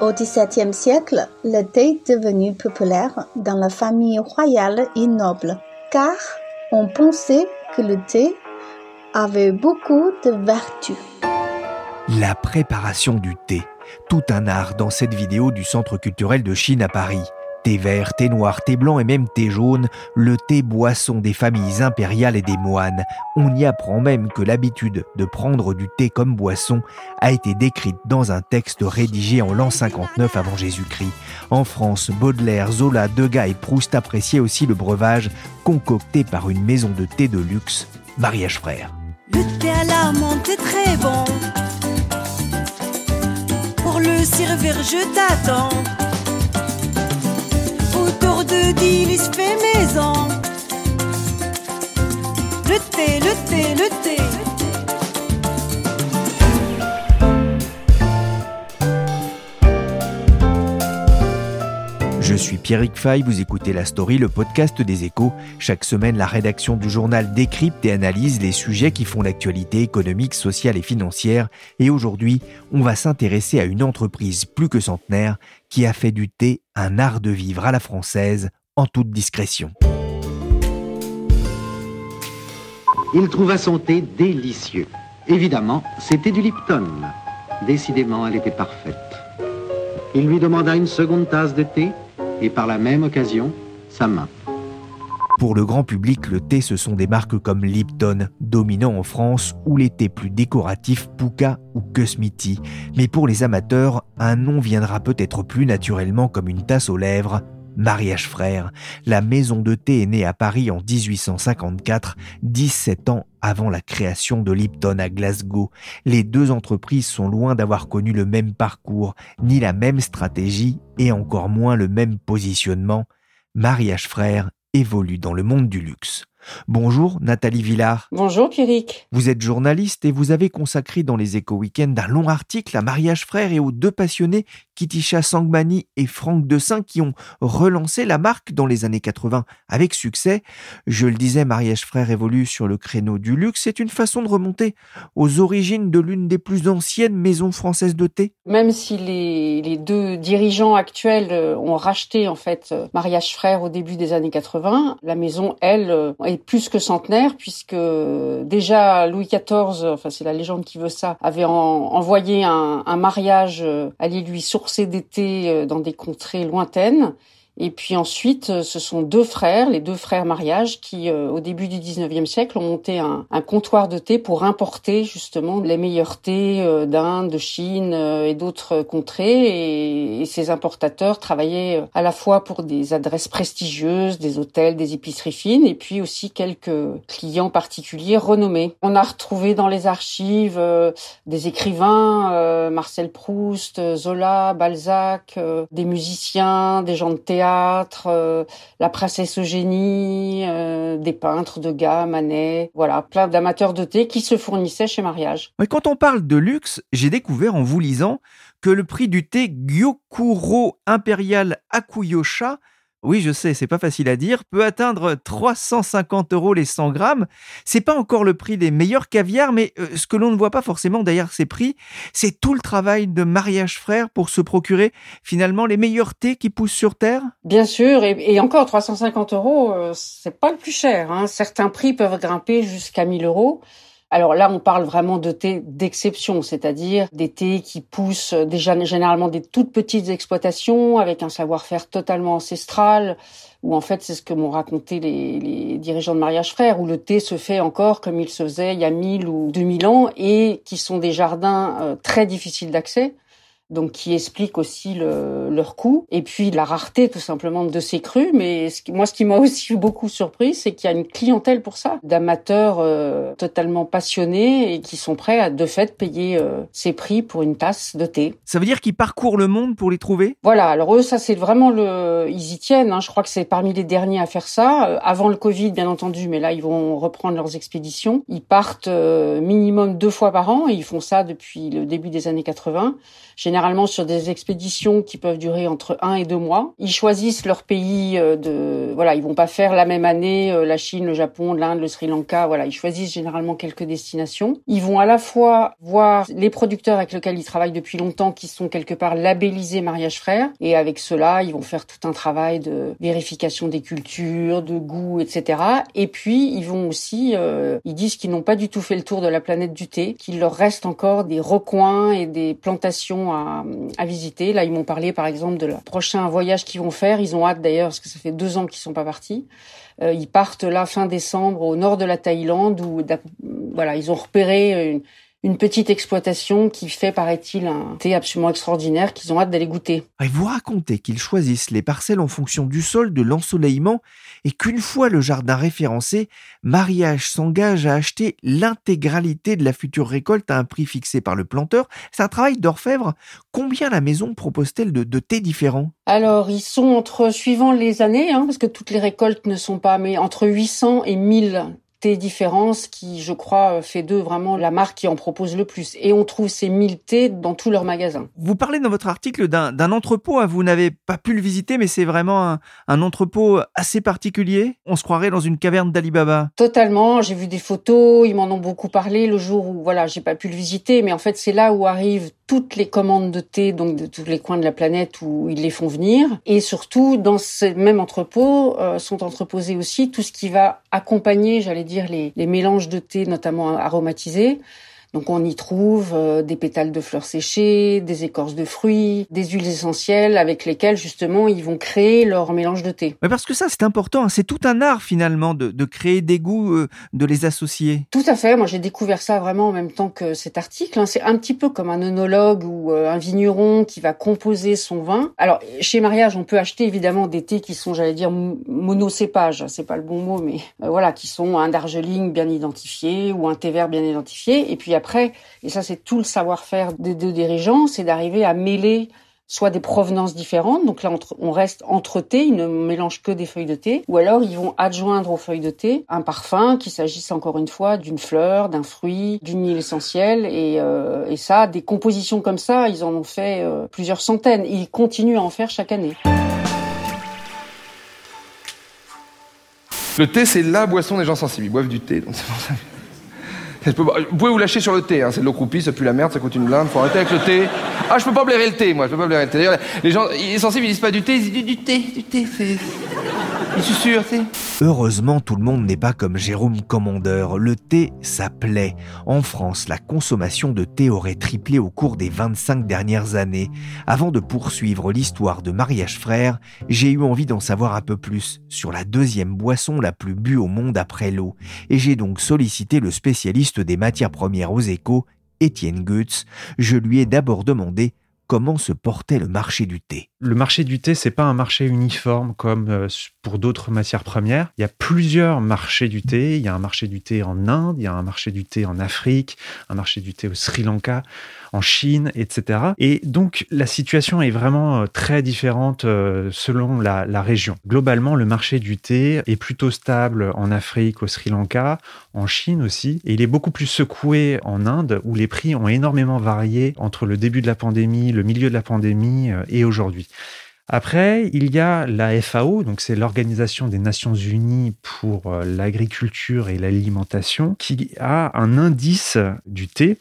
Au XVIIe siècle, le thé est devenu populaire dans la famille royale et noble, car on pensait que le thé avait beaucoup de vertus. La préparation du thé, tout un art dans cette vidéo du Centre culturel de Chine à Paris. Thé vert, thé noir, thé blanc et même thé jaune, le thé boisson des familles impériales et des moines. On y apprend même que l'habitude de prendre du thé comme boisson a été décrite dans un texte rédigé en l'an 59 avant Jésus-Christ. En France, Baudelaire, Zola, Degas et Proust appréciaient aussi le breuvage concocté par une maison de thé de luxe, Mariage Frère. Le thé à la menthe est très bon. Pour le servir, je t'attends Le thé, le thé, le thé. Je suis Pierrick Fay, vous écoutez La Story, le podcast des échos. Chaque semaine, la rédaction du journal décrypte et analyse les sujets qui font l'actualité économique, sociale et financière. Et aujourd'hui, on va s'intéresser à une entreprise plus que centenaire qui a fait du thé un art de vivre à la française en toute discrétion. Il trouva son thé délicieux. Évidemment, c'était du Lipton. Décidément, elle était parfaite. Il lui demanda une seconde tasse de thé et par la même occasion, sa main. Pour le grand public, le thé, ce sont des marques comme Lipton, dominant en France, ou les thés plus décoratifs Puka ou Kusmiti. Mais pour les amateurs, un nom viendra peut-être plus naturellement comme une tasse aux lèvres, Mariage Frère. La maison de thé est née à Paris en 1854, 17 ans avant la création de Lipton à Glasgow. Les deux entreprises sont loin d'avoir connu le même parcours, ni la même stratégie, et encore moins le même positionnement. Mariage Frère évolue dans le monde du luxe. Bonjour Nathalie Villard. Bonjour Pierrick. Vous êtes journaliste et vous avez consacré dans les Échos Week-end un long article à Mariage Frère et aux deux passionnés Kitisha Sangmani et Franck Dessin qui ont relancé la marque dans les années 80 avec succès. Je le disais, Mariage Frère évolue sur le créneau du luxe. C'est une façon de remonter aux origines de l'une des plus anciennes maisons françaises de thé. Même si les, les deux dirigeants actuels euh, ont racheté en fait euh, Mariage Frère au début des années 80, la maison, elle, euh, plus que centenaire puisque déjà Louis XIV, enfin c'est la légende qui veut ça, avait envoyé un, un mariage aller lui sourcer d'été dans des contrées lointaines et puis ensuite, euh, ce sont deux frères, les deux frères mariage, qui euh, au début du 19e siècle ont monté un, un, comptoir de thé pour importer justement les meilleurs thés euh, d'Inde, de Chine et d'autres contrées. Et, et, ces importateurs travaillaient à la fois pour des adresses prestigieuses, des hôtels, des épiceries fines, et puis aussi quelques clients particuliers renommés. On a retrouvé dans les archives des écrivains, Marcel Proust, Zola, Balzac, des musiciens, des gens de théâtre euh, la princesse Eugénie, euh, des peintres de gamme, Manet, voilà, plein d'amateurs de thé qui se fournissaient chez Mariage. Mais quand on parle de luxe, j'ai découvert en vous lisant que le prix du thé Gyokuro Imperial Akuyosha oui, je sais, c'est pas facile à dire, peut atteindre 350 euros les 100 grammes. C'est pas encore le prix des meilleurs caviars, mais euh, ce que l'on ne voit pas forcément derrière ces prix, c'est tout le travail de mariage frère pour se procurer finalement les meilleurs thés qui poussent sur terre. Bien sûr, et, encore 350 euros, euh, c'est pas le plus cher. Hein. Certains prix peuvent grimper jusqu'à 1000 euros. Alors là, on parle vraiment de thé d'exception, c'est-à-dire des thés qui poussent déjà généralement des toutes petites exploitations avec un savoir-faire totalement ancestral, où en fait c'est ce que m'ont raconté les, dirigeants de mariage frère, où le thé se fait encore comme il se faisait il y a 1000 ou 2000 ans, et qui sont des jardins euh, très difficiles d'accès donc qui explique aussi le, leur coût et puis la rareté tout simplement de ces crus. Mais ce moi, ce qui m'a aussi beaucoup surpris, c'est qu'il y a une clientèle pour ça, d'amateurs euh, totalement passionnés et qui sont prêts à de fait payer euh, ces prix pour une tasse de thé. Ça veut dire qu'ils parcourent le monde pour les trouver? Voilà. Alors eux, ça c'est vraiment le, ils y tiennent. Hein. Je crois que c'est parmi les derniers à faire ça. Euh, avant le Covid, bien entendu, mais là ils vont reprendre leurs expéditions. Ils partent minimum deux fois par an et ils font ça depuis le début des années 80 généralement sur des expéditions qui peuvent durer entre un et deux mois. Ils choisissent leur pays euh, de, voilà, ils vont pas faire la même année euh, la Chine, le Japon, l'Inde, le Sri Lanka. Voilà, ils choisissent généralement quelques destinations. Ils vont à la fois voir les producteurs avec lesquels ils travaillent depuis longtemps, qui sont quelque part labellisés mariage frère, et avec cela, ils vont faire tout un travail de vérification des cultures, de goût, etc. Et puis ils vont aussi, euh, ils disent qu'ils n'ont pas du tout fait le tour de la planète du thé, qu'il leur reste encore des recoins et des plantations à, visiter. Là, ils m'ont parlé, par exemple, de leur prochain voyage qu'ils vont faire. Ils ont hâte d'ailleurs, parce que ça fait deux ans qu'ils sont pas partis. Euh, ils partent là fin décembre au nord de la Thaïlande où voilà, ils ont repéré une, une petite exploitation qui fait, paraît-il, un thé absolument extraordinaire qu'ils ont hâte d'aller goûter. Et vous racontez qu'ils choisissent les parcelles en fonction du sol, de l'ensoleillement, et qu'une fois le jardin référencé, Mariage s'engage à acheter l'intégralité de la future récolte à un prix fixé par le planteur. C'est un travail d'orfèvre. Combien la maison propose-t-elle de, de thés différents? Alors, ils sont entre, suivant les années, hein, parce que toutes les récoltes ne sont pas, mais entre 800 et 1000 thé différence qui, je crois, fait d'eux vraiment la marque qui en propose le plus. Et on trouve ces 1000 thés dans tous leurs magasins. Vous parlez dans votre article d'un entrepôt, hein. vous n'avez pas pu le visiter, mais c'est vraiment un, un, entrepôt assez particulier. On se croirait dans une caverne d'Alibaba. Totalement, j'ai vu des photos, ils m'en ont beaucoup parlé le jour où, voilà, j'ai pas pu le visiter, mais en fait c'est là où arrivent toutes les commandes de thé, donc de tous les coins de la planète où ils les font venir. Et surtout, dans ce même entrepôt, euh, sont entreposés aussi tout ce qui va accompagner, j'allais dire, les, les mélanges de thé, notamment aromatisés. Donc on y trouve euh, des pétales de fleurs séchées, des écorces de fruits, des huiles essentielles avec lesquelles justement ils vont créer leur mélange de thé. Mais parce que ça c'est important, hein. c'est tout un art finalement de, de créer des goûts, euh, de les associer. Tout à fait, moi j'ai découvert ça vraiment en même temps que cet article. Hein. C'est un petit peu comme un œnologue ou euh, un vigneron qui va composer son vin. Alors chez Mariage on peut acheter évidemment des thés qui sont j'allais dire monocépages, c'est pas le bon mot mais voilà, qui sont un Darjeeling bien identifié ou un thé vert bien identifié et puis après, et ça c'est tout le savoir-faire des deux dirigeants, c'est d'arriver à mêler soit des provenances différentes, donc là on reste entre thé, ils ne mélangent que des feuilles de thé, ou alors ils vont adjoindre aux feuilles de thé un parfum, qu'il s'agisse encore une fois d'une fleur, d'un fruit, d'une huile essentielle, et, euh, ça, des compositions comme ça, ils en ont fait euh, plusieurs centaines, ils continuent à en faire chaque année. Le thé, c'est la boisson des gens sensibles. Ils boivent du thé, donc c'est pour ça. Vous pouvez vous lâcher sur le thé, hein. c'est de l'eau croupie, ça pue la merde, ça coûte une blinde, faut arrêter avec le thé. Ah, je peux pas blairer le thé, moi, je peux pas blairer le thé. D'ailleurs, les gens ils sensibles, ils disent pas du thé, ils disent du, thé, du thé, c'est. Heureusement, tout le monde n'est pas comme Jérôme Commandeur. Le thé, ça plaît. En France, la consommation de thé aurait triplé au cours des 25 dernières années. Avant de poursuivre l'histoire de Mariage Frère, j'ai eu envie d'en savoir un peu plus sur la deuxième boisson la plus bue au monde après l'eau. Et j'ai donc sollicité le spécialiste des matières premières aux échos, Étienne Goetz. Je lui ai d'abord demandé comment se portait le marché du thé? Le marché du thé, c'est pas un marché uniforme comme euh, pour d'autres matières premières. Il y a plusieurs marchés du thé. Il y a un marché du thé en Inde, il y a un marché du thé en Afrique, un marché du thé au Sri Lanka, en Chine, etc. Et donc la situation est vraiment euh, très différente euh, selon la, la région. Globalement, le marché du thé est plutôt stable en Afrique, au Sri Lanka, en Chine aussi, et il est beaucoup plus secoué en Inde où les prix ont énormément varié entre le début de la pandémie, le milieu de la pandémie euh, et aujourd'hui. Après, il y a la FAO, donc c'est l'Organisation des Nations Unies pour l'agriculture et l'alimentation, qui a un indice du thé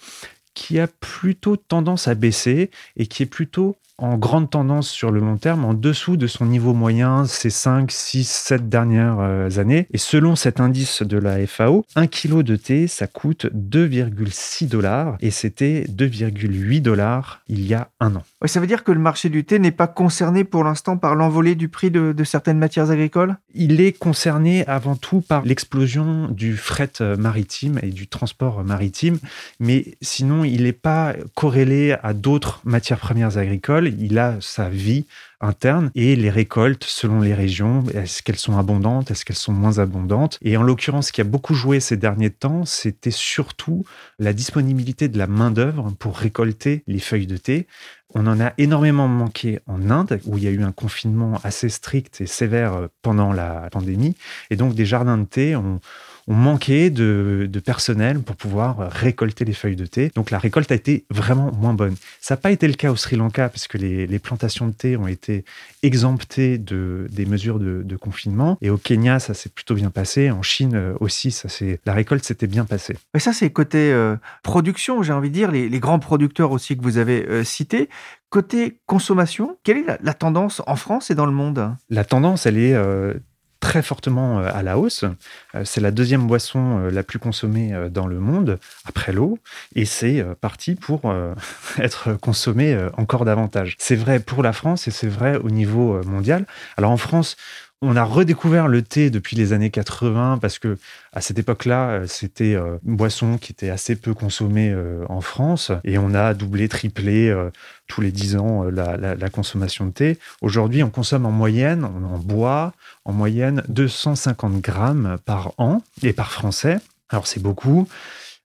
qui a plutôt tendance à baisser et qui est plutôt en grande tendance sur le long terme, en dessous de son niveau moyen ces 5, 6, 7 dernières euh, années. Et selon cet indice de la FAO, un kilo de thé, ça coûte 2,6 dollars et c'était 2,8 dollars il y a un an. ça veut dire que le marché du thé n'est pas concerné pour l'instant par l'envolée du prix de, de certaines matières agricoles? Il est concerné avant tout par l'explosion du fret maritime et du transport maritime, mais sinon il n'est pas corrélé à d'autres matières premières agricoles. Il a sa vie interne et les récoltes selon les régions. Est-ce qu'elles sont abondantes Est-ce qu'elles sont moins abondantes? Et en l'occurrence, ce qui a beaucoup joué ces derniers temps, c'était surtout la disponibilité de la main-d'œuvre pour récolter les feuilles de thé. On en a énormément manqué en Inde, où il y a eu un confinement assez strict et sévère pendant la pandémie. Et donc, des jardins de thé ont, on manquait de, personnel pour pouvoir récolter les feuilles de thé. Donc la récolte a été vraiment moins bonne. Ça n'a pas été le cas au Sri Lanka parce que les, plantations de thé ont été exemptées de, des mesures de, confinement. Et au Kenya, ça s'est plutôt bien passé. En Chine euh, aussi, ça la récolte s'était bien passée. Et ça, c'est côté euh, production, j'ai envie de dire, les, grands producteurs aussi que vous avez euh, cités. Côté consommation, quelle est la, tendance en France et dans le monde? La tendance, elle est très fortement euh, à la hausse. Euh, c'est la deuxième boisson euh, la plus consommée dans le monde, après l'eau, et c'est parti pour être consommé encore davantage. C'est vrai pour la France et c'est vrai au niveau mondial. Alors en France, on a redécouvert le thé depuis les années 80 parce que à cette époque-là, euh, c'était euh, une boisson qui était assez peu consommée euh, en France et on a doublé, triplé tous les 10 ans la, consommation de thé. Aujourd'hui, on consomme en moyenne, on en boit en moyenne 250 grammes par an et par Français. Alors c'est beaucoup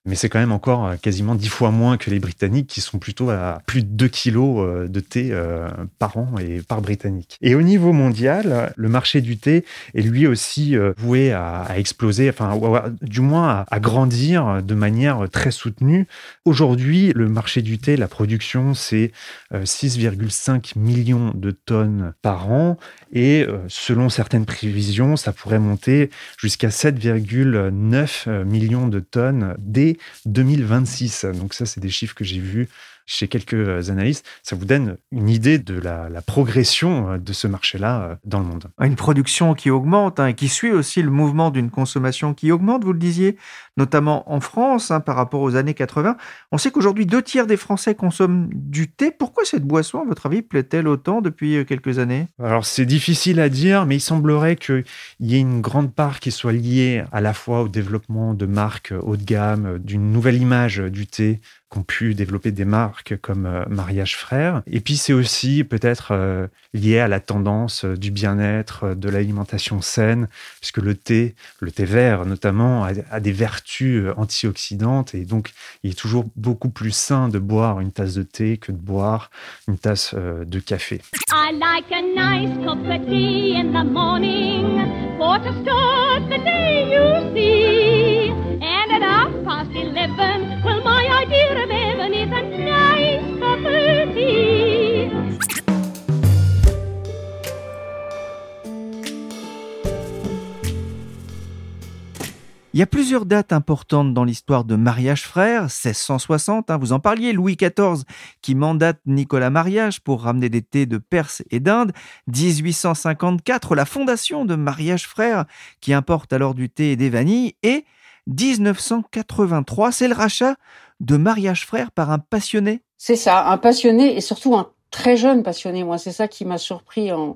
mais c'est quand même encore euh, quasiment dix fois moins que les Britanniques qui sont plutôt à plus de 2 kilos euh, de thé euh, par an et par Britannique. Et au niveau mondial, le marché du thé est lui aussi voué à, exploser, enfin du moins à, grandir de manière très soutenue. Aujourd'hui, le marché du thé, la production, c'est 6,5 millions de tonnes par an et selon certaines prévisions, ça pourrait monter jusqu'à 7,9 millions de tonnes dès 2026. Donc ça, c'est des chiffres que j'ai vus chez quelques euh, analystes, ça vous donne une idée de la, progression euh, de ce marché-là euh, dans le monde. Une production qui augmente hein, et qui suit aussi le mouvement d'une consommation qui augmente, vous le disiez, notamment en France hein, par rapport aux années 80. On sait qu'aujourd'hui, deux tiers des Français consomment du thé. Pourquoi cette boisson, à votre avis, plaît-elle autant depuis quelques années? Alors c'est difficile à dire, mais il semblerait qu'il y ait une grande part qui soit liée à la fois au développement de marques haut de gamme, d'une nouvelle image du thé ont pu développer des marques comme euh, Mariage Frère. Et puis c'est aussi peut-être euh, lié à la tendance euh, du bien-être, de l'alimentation saine, puisque le thé, le thé vert notamment, a, des vertus antioxydantes et donc il est toujours beaucoup plus sain de boire une tasse de thé que de boire une tasse de café. A. And at half past eleven, well il y a plusieurs dates importantes dans l'histoire de Mariage Frère, 1660, hein, vous en parliez, Louis XIV qui mandate Nicolas Mariage pour ramener des thés de Perse et d'Inde, 1854, la fondation de Mariage Frère qui importe alors du thé et des vanilles, et 1983, c'est le rachat de mariage frère par un passionné? C'est ça, un passionné et surtout un très jeune passionné. Moi, c'est ça qui m'a surpris en,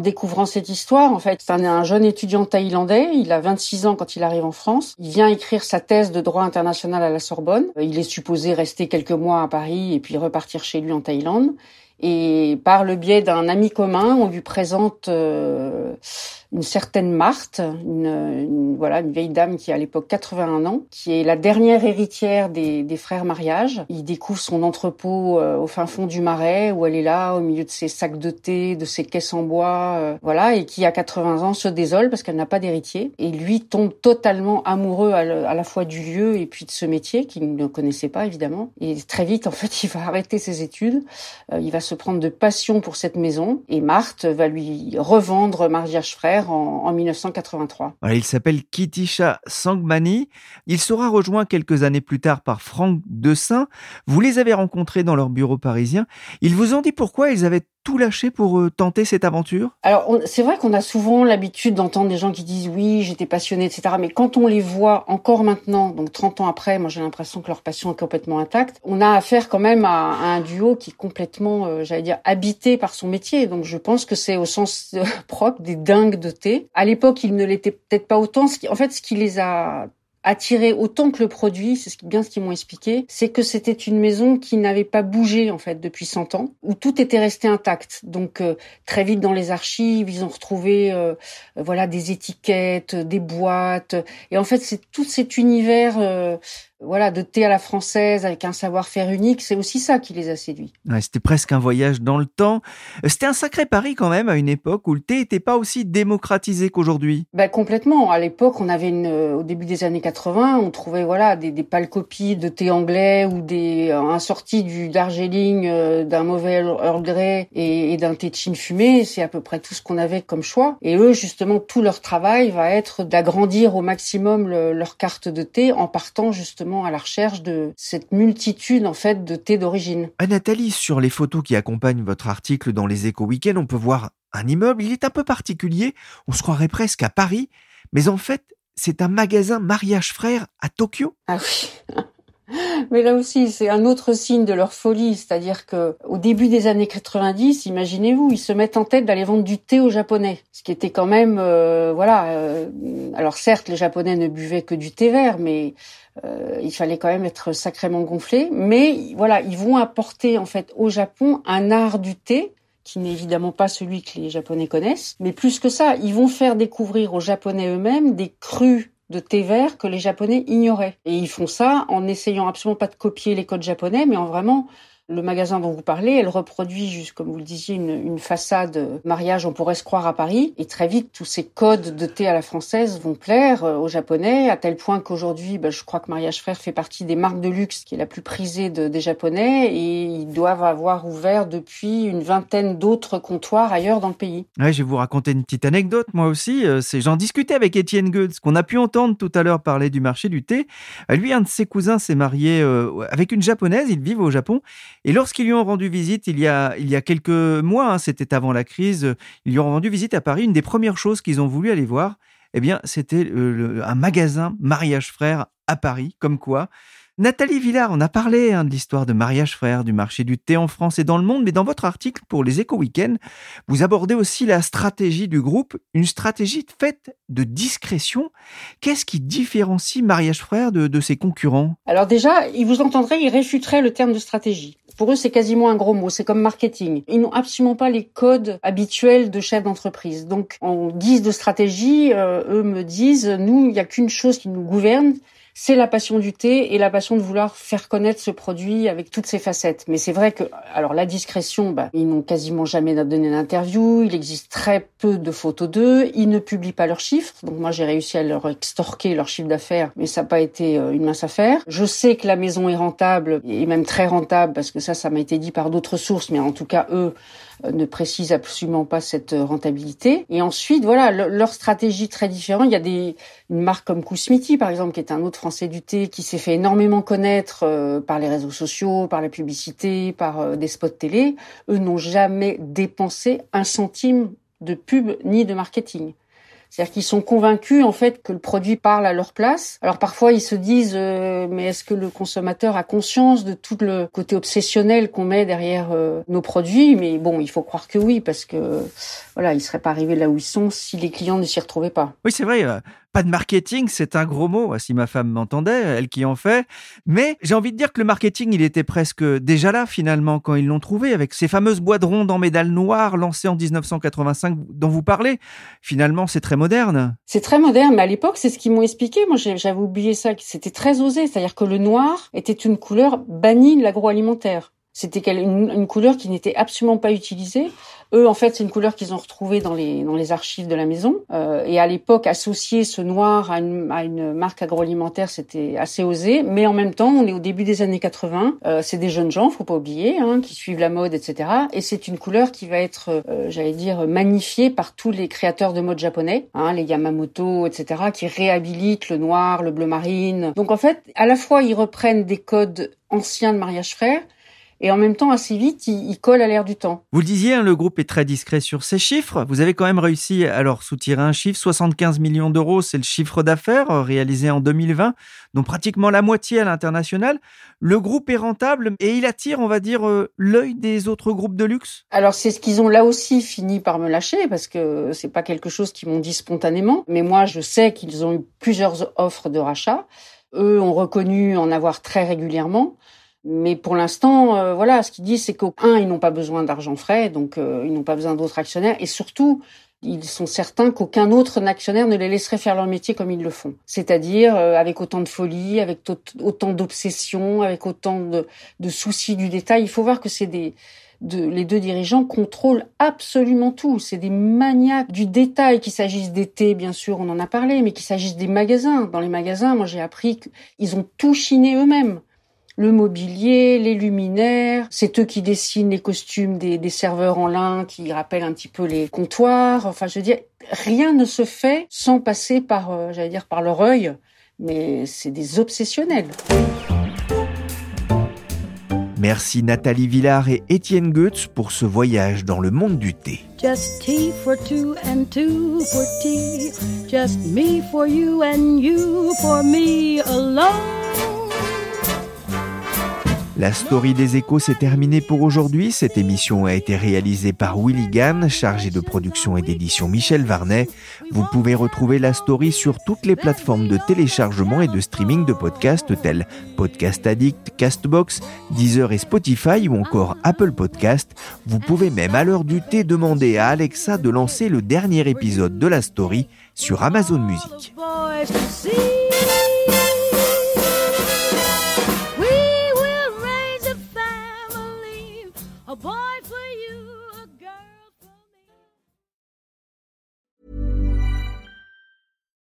découvrant cette histoire. En fait, c'est un, jeune étudiant thaïlandais. Il a 26 ans quand il arrive en France. Il vient écrire sa thèse de droit international à la Sorbonne. Il est supposé rester quelques mois à Paris et puis repartir chez lui en Thaïlande. Et par le biais d'un ami commun, on lui présente euh, une certaine Marthe, une, voilà une vieille dame qui a à l'époque 81 ans, qui est la dernière héritière des, des frères mariage. Il découvre son entrepôt euh, au fin fond du marais où elle est là au milieu de ses sacs de thé, de ses caisses en bois, euh, voilà, et qui à 80 ans se désole parce qu'elle n'a pas d'héritier. Et lui tombe totalement amoureux à, la fois du lieu et puis de ce métier qu'il ne connaissait pas évidemment. Et très vite en fait il va arrêter ses études, euh, il va se prendre de passion pour cette maison et Marthe va lui revendre mariage frère en, en 1983. Voilà, il s'appelle Kitisha Sangmani. Il sera rejoint quelques années plus tard par Franck Dessin. Vous les avez rencontrés dans leur bureau parisien. Ils vous ont dit pourquoi ils avaient tout lâché pour euh, tenter cette aventure? Alors, c'est vrai qu'on a souvent l'habitude d'entendre des gens qui disent oui, j'étais passionné, etc. Mais quand on les voit encore maintenant, donc 30 ans après, moi j'ai l'impression que leur passion est complètement intacte. On a affaire quand même à, à un duo qui est complètement, euh, j'allais dire, habité par son métier. Donc je pense que c'est au sens euh, propre des dingues de À l'époque, ils ne l'étaient peut-être pas autant. En fait, ce qui les a attiré autant que le produit, c'est bien ce qu'ils m'ont expliqué, c'est que c'était une maison qui n'avait pas bougé en fait depuis 100 ans, où tout était resté intact. Donc euh, très vite dans les archives, ils ont retrouvé euh, voilà des étiquettes, des boîtes, et en fait c'est tout cet univers euh, voilà de thé à la française avec un savoir-faire unique, c'est aussi ça qui les a séduits. Ouais, C'était presque un voyage dans le temps. Euh, C'était un sacré pari quand même à une époque où le thé n'était pas aussi démocratisé qu'aujourd'hui. Ben complètement. À l'époque, on avait une, euh, au début des années 80, on trouvait voilà des, des pâles copies de thé anglais ou des euh, un sorti du Darjeeling euh, d'un mauvais Earl Grey et, et d'un thé de Chine fumé. C'est à peu près tout ce qu'on avait comme choix. Et eux, justement, tout leur travail va être d'agrandir au maximum le- leur carte de thé en partant justement à la recherche de cette multitude en fait de thé d'origine. Nathalie, sur les photos qui accompagnent votre article dans les échos week on peut voir un immeuble. Il est un peu particulier. On se croirait presque à Paris. Mais en fait, c'est un magasin mariage frère à Tokyo. Ah oui. Mais là aussi, c'est un autre signe de leur folie, c'est-à-dire que au début des années 90, imaginez-vous, ils se mettent en tête d'aller vendre du thé aux Japonais, ce qui était quand même, euh, voilà. euh, alors certes, les Japonais ne buvaient que du thé vert, mais euh, il fallait quand même être sacrément gonflé. Mais voilà, ils vont apporter en fait au Japon un art du thé qui n'est évidemment pas celui que les Japonais connaissent, mais plus que ça, ils vont faire découvrir aux Japonais eux-mêmes des crus de thé vert que les Japonais ignoraient. Et ils font ça en essayant absolument pas de copier les codes japonais, mais en vraiment le magasin dont vous parlez, elle reproduit, juste comme vous le disiez, une, façade mariage, on pourrait se croire à Paris. Et très vite, tous ces codes de thé à la française vont plaire euh, aux Japonais, à tel point qu'aujourd'hui, ben, je crois que Mariage Frère fait partie des marques de luxe qui est la plus prisée de- des Japonais, et ils doivent avoir ouvert depuis une vingtaine d'autres comptoirs ailleurs dans le pays. Ouais, je vais vous raconter une petite anecdote, moi aussi. Euh, C'est, j'en discutais avec Étienne Goetz, qu'on a pu entendre tout à l'heure parler du marché du thé. Euh, Lui, un de ses cousins s'est marié euh, avec une japonaise. Ils vivent au Japon. Et lorsqu'ils lui ont rendu visite, il y a, il y a quelques mois, hein, c'était avant la crise, ils lui ont rendu visite à Paris. Une des premières choses qu'ils ont voulu aller voir, eh bien, c'était euh, un magasin mariage frère à Paris. Comme quoi, Nathalie Villard, on a parlé hein, de l'histoire de mariage frère, du marché du thé en France et dans le monde, mais dans votre article pour les Éco Week-end, vous abordez aussi la stratégie du groupe, une stratégie faite de discrétion. Qu'est-ce qui différencie mariage frère de, de ses concurrents? Alors déjà, ils vous entendraient, ils réfuteraient le terme de stratégie. Pour eux, c'est quasiment un gros mot, c'est comme marketing. Ils n'ont absolument pas les codes habituels de chef d'entreprise. Donc, en guise de stratégie, euh, eux me disent, nous, il n'y a qu'une chose qui nous gouverne, c'est la passion du thé et la passion de vouloir faire connaître ce produit avec toutes ses facettes. Mais c'est vrai que, alors la discrétion, bah, ils n'ont quasiment jamais donné d'interview, il existe très peu de photos d'eux, ils ne publient pas leurs chiffres, donc moi j'ai réussi à leur extorquer leur chiffre d'affaires, mais ça n'a pas été euh, une mince affaire. Je sais que la maison est rentable, et même très rentable, parce que ça, ça m'a été dit par d'autres sources, mais en tout cas, eux, ne précisent absolument pas cette euh, rentabilité. Et ensuite, voilà, le- leur stratégie très différente. Il y a des une marque comme Kousmiti, par exemple, qui est un autre français du thé, qui s'est fait énormément connaître euh, par les réseaux sociaux, par la publicité, par euh, des spots télé. Eux n'ont jamais dépensé un centime de pub ni de marketing. C'est-à-dire qu'ils sont convaincus en fait que le produit parle à leur place. Alors parfois ils se disent euh, mais est-ce que le consommateur a conscience de tout le côté obsessionnel qu'on met derrière euh, nos produits? Mais bon, il faut croire que oui parce que voilà, ils seraient pas arrivés là où ils sont si les clients ne s'y retrouvaient pas. Oui, c'est vrai. Pas de marketing, c'est un gros mot, si ma femme m'entendait, elle qui en fait. Mais j'ai envie de dire que le marketing, il était presque déjà là finalement quand ils l'ont trouvé, avec ces fameuses boîtes rondes en médaille noire lancées en 1985 dont vous parlez. Finalement, c'est très moderne. C'est très moderne, mais à l'époque, c'est ce qu'ils m'ont expliqué. Moi, j'avais oublié ça, c'était très osé. C'est-à-dire que le noir était une couleur bannie de l'agroalimentaire. C'était une, une couleur qui n'était absolument pas utilisée. Eux, en fait, c'est une couleur qu'ils ont retrouvée dans les dans les archives de la maison. Euh, et à l'époque, associer ce noir à une, à une marque agroalimentaire, c'était assez osé. Mais en même temps, on est au début des années 80. Euh, c'est des jeunes gens, faut pas oublier, hein, qui suivent la mode, etc. Et c'est une couleur qui va être, euh, j'allais dire, magnifiée par tous les créateurs de mode japonais, hein, les Yamamoto, etc., qui réhabilitent le noir, le bleu marine. Donc en fait, à la fois, ils reprennent des codes anciens de mariage frère, et en même temps, assez vite, il, colle à l'air du temps. Vous le disiez, hein, le groupe est très discret sur ses chiffres. Vous avez quand même réussi à leur soutirer un chiffre. 75 millions d'euros, c'est le chiffre d'affaires euh, réalisé en 2020, dont pratiquement la moitié à l'international. Le groupe est rentable et il attire, on va dire, euh, l'œil des autres groupes de luxe? Alors c'est ce qu'ils ont là aussi fini par me lâcher parce que c'est pas quelque chose qu'ils m'ont dit spontanément. Mais moi, je sais qu'ils ont eu plusieurs offres de rachat. Eux ont reconnu en avoir très régulièrement. Mais pour l'instant, euh, voilà, ce qu'ils disent, c'est qu'un, ils n'ont pas besoin d'argent frais, donc euh, ils n'ont pas besoin d'autres actionnaires, et surtout, ils sont certains qu'aucun autre actionnaire ne les laisserait faire leur métier comme ils le font. C'est-à-dire euh, avec autant de folie, avec autant d'obsession, avec autant de, de, soucis du détail. Il faut voir que c'est des de, les deux dirigeants contrôlent absolument tout. C'est des maniaques du détail, qu'il s'agisse d'été, bien sûr, on en a parlé, mais qu'il s'agisse des magasins. Dans les magasins, moi j'ai appris qu'ils ont tout chiné eux-mêmes le mobilier, les luminaires. C'est eux qui dessinent les costumes des, des, serveurs en lin qui rappellent un petit peu les comptoirs. Enfin, je veux dire, rien ne se fait sans passer par, euh, j'allais dire, par leur œil. Mais c'est des obsessionnels. Merci Nathalie Villard et Étienne Goetz pour ce voyage dans le monde du thé. Just tea for two and two for tea. Just me for you and you for me alone. La story des échos s'est terminée pour aujourd'hui. Cette émission a été réalisée par Willy Gann, chargé de production et d'édition Michel Varnet. Vous pouvez retrouver la story sur toutes les plateformes de téléchargement et de streaming de podcasts tels Podcast Addict, Castbox, Deezer et Spotify ou encore Apple Podcast. Vous pouvez même à l'heure du thé demander à Alexa de lancer le dernier épisode de la story sur Amazon Music.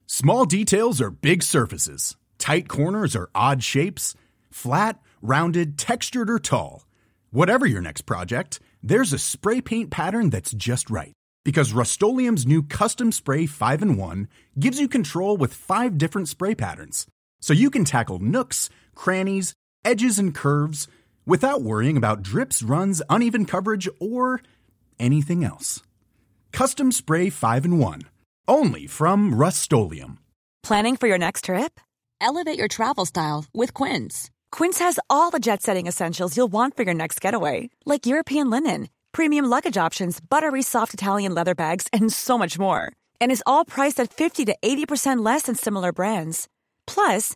Small details are big surfaces. Tight corners are odd shapes. Flat, rounded, textured, or tall. Whatever your next project, there's a spray paint pattern that's just right. Because Rust new Custom Spray 5 in 1 gives you control with five different spray patterns. So you can tackle nooks, crannies, edges, and curves without worrying about drips, runs, uneven coverage, or anything else. Custom Spray 5 in 1 only from Rustolium. Planning for your next trip? Elevate your travel style with Quince. Quince has all the jet setting essentials you'll want for your next getaway, like European linen, premium luggage options, buttery soft Italian leather bags, and so much more. And is all priced at 50 to 80% less than similar brands. Plus,